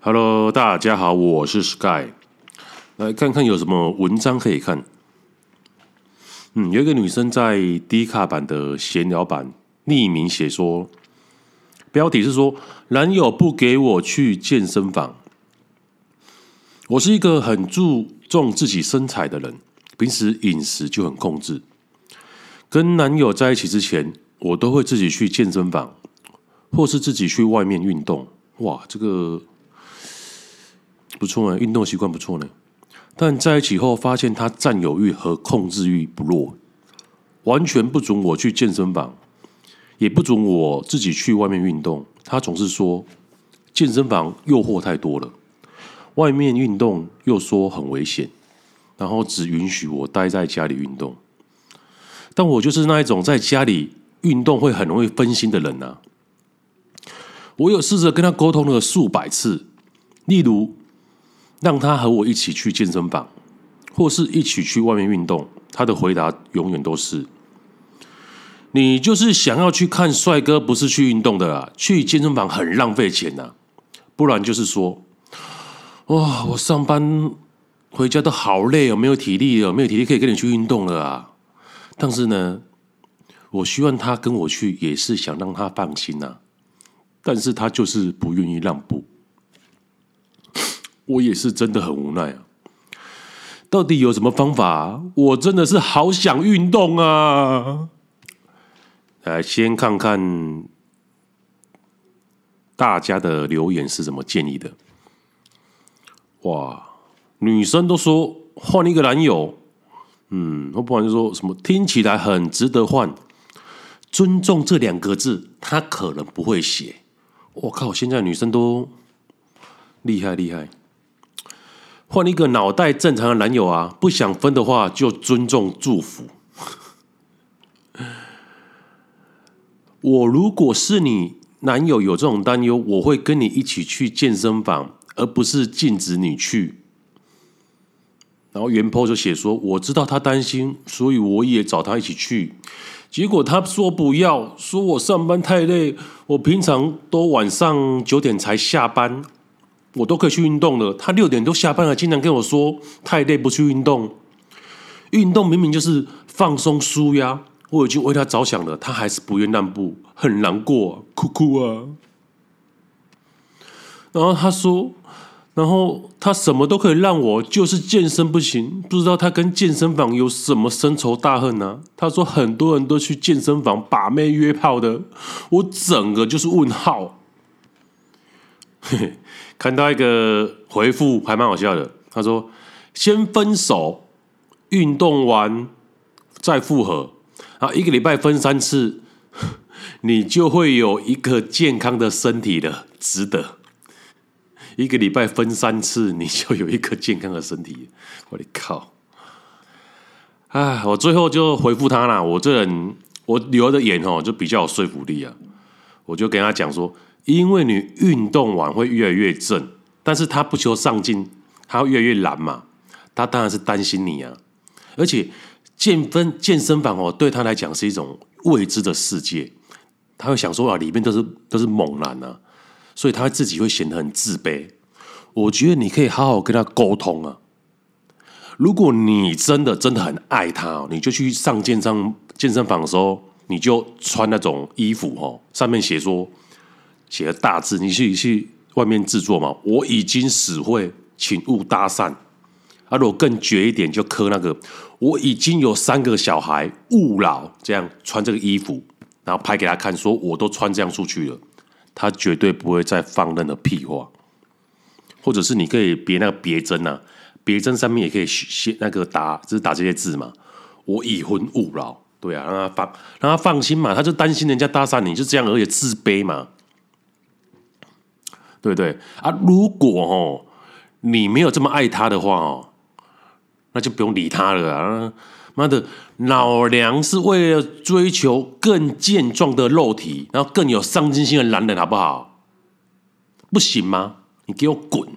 Hello，大家好，我是 Sky，来看看有什么文章可以看。嗯，有一个女生在 D 卡版的闲聊版匿名写说，标题是说男友不给我去健身房。我是一个很注重自己身材的人，平时饮食就很控制。跟男友在一起之前，我都会自己去健身房，或是自己去外面运动。哇，这个不错呢，运动习惯不错呢。但在一起后，发现他占有欲和控制欲不弱，完全不准我去健身房，也不准我自己去外面运动。他总是说健身房诱惑太多了，外面运动又说很危险，然后只允许我待在家里运动。但我就是那一种在家里运动会很容易分心的人啊！我有试着跟他沟通了数百次，例如让他和我一起去健身房，或是一起去外面运动，他的回答永远都是：“你就是想要去看帅哥，不是去运动的啦！去健身房很浪费钱呐！不然就是说，哇，我上班回家都好累哦，没有体力了，没有体力可以跟你去运动了啊！”但是呢，我希望他跟我去，也是想让他放心呐。但是他就是不愿意让步，我也是真的很无奈啊。到底有什么方法？我真的是好想运动啊！来，先看看大家的留言是怎么建议的。哇，女生都说换一个男友。嗯，我不管就说什么，听起来很值得换。尊重这两个字，他可能不会写。我靠，现在女生都厉害厉害。换一个脑袋正常的男友啊，不想分的话就尊重祝福。我如果是你男友有这种担忧，我会跟你一起去健身房，而不是禁止你去。然后原 po 就写说：“我知道他担心，所以我也找他一起去。结果他说不要，说我上班太累，我平常都晚上九点才下班，我都可以去运动了。他六点都下班了，经常跟我说太累不去运动。运动明明就是放松舒压，我已经为他着想了，他还是不愿让步，很难过，哭哭啊。然后他说。”然后他什么都可以让我，就是健身不行。不知道他跟健身房有什么深仇大恨呢？他说很多人都去健身房把妹约炮的，我整个就是问号。看到一个回复还蛮好笑的，他说先分手，运动完再复合，啊一个礼拜分三次，你就会有一个健康的身体的，值得。一个礼拜分三次，你就有一个健康的身体。我的靠！哎，我最后就回复他啦。我这人，我留的眼哦，就比较有说服力啊。我就跟他讲说，因为你运动完会越来越正，但是他不求上进，他会越来越懒嘛。他当然是担心你啊。而且健身健身房哦，对他来讲是一种未知的世界。他会想说啊，里面都是都是猛男啊。所以他自己会显得很自卑。我觉得你可以好好跟他沟通啊。如果你真的真的很爱他，你就去上健身健身房的时候，你就穿那种衣服哦，上面写说写的大字，你去去外面制作嘛。我已经死会，请勿搭讪。啊，如果更绝一点，就刻那个我已经有三个小孩，勿扰。这样穿这个衣服，然后拍给他看，说我都穿这样出去了。他绝对不会再放任何屁话，或者是你可以别那个别针呐，别针上面也可以写那个打，就是打这些字嘛。我已婚勿扰，对啊，让他放，让他放心嘛。他就担心人家搭讪你，就这样而已，自卑嘛，对不对啊？如果哦，你没有这么爱他的话哦，那就不用理他了啊。妈的，老娘是为了追求更健壮的肉体，然后更有上进心的男人，好不好？不行吗？你给我滚！